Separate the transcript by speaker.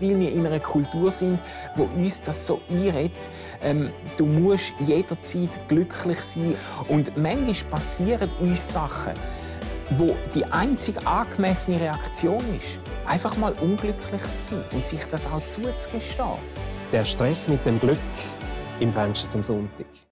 Speaker 1: weil wir in einer Kultur sind, wo uns das so einredet. Ähm, du musst jederzeit glücklich sein. Und manchmal passieren uns Sachen, wo die einzig angemessene Reaktion ist, einfach mal unglücklich zu sein und sich das auch zuzugestehen.
Speaker 2: Der Stress mit dem Glück im Fenster zum Sonntag.